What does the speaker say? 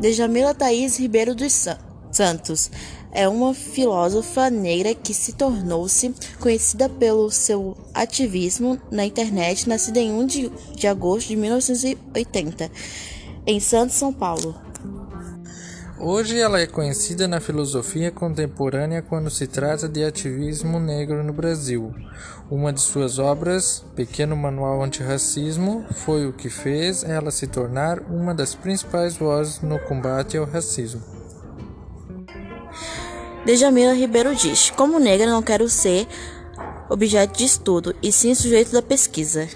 Djamila Thaís Ribeiro dos Santos é uma filósofa negra que se tornou-se conhecida pelo seu ativismo na internet, nascida em 1 de, de agosto de 1980, em Santos, São Paulo. Hoje ela é conhecida na filosofia contemporânea quando se trata de ativismo negro no Brasil. Uma de suas obras, Pequeno Manual Antirracismo, foi o que fez ela se tornar uma das principais vozes no combate ao racismo. Djamila Ribeiro diz: Como negra, não quero ser objeto de estudo, e sim sujeito da pesquisa.